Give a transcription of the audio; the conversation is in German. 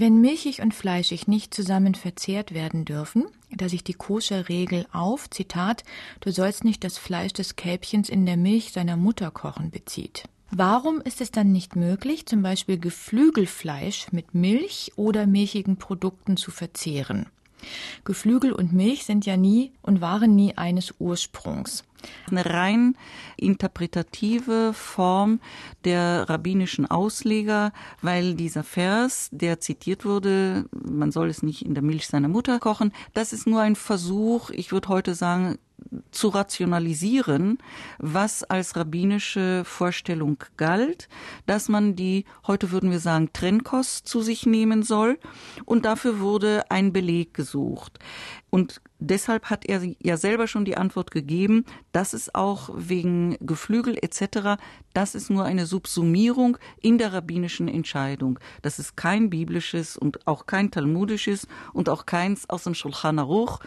Wenn milchig und fleischig nicht zusammen verzehrt werden dürfen, da sich die Koscher-Regel auf, Zitat, du sollst nicht das Fleisch des Kälbchens in der Milch seiner Mutter kochen bezieht. Warum ist es dann nicht möglich, zum Beispiel Geflügelfleisch mit Milch oder milchigen Produkten zu verzehren? Geflügel und Milch sind ja nie und waren nie eines Ursprungs. Eine rein interpretative Form der rabbinischen Ausleger, weil dieser Vers, der zitiert wurde, man soll es nicht in der Milch seiner Mutter kochen, das ist nur ein Versuch, ich würde heute sagen, zu rationalisieren, was als rabbinische Vorstellung galt, dass man die, heute würden wir sagen, Trennkost zu sich nehmen soll. Und dafür wurde ein Beleg gesucht. Und deshalb hat er ja selber schon die Antwort gegeben, dass es auch wegen Geflügel etc., das ist nur eine Subsumierung in der rabbinischen Entscheidung. Das ist kein biblisches und auch kein talmudisches und auch keins aus dem Shulchan Aruch,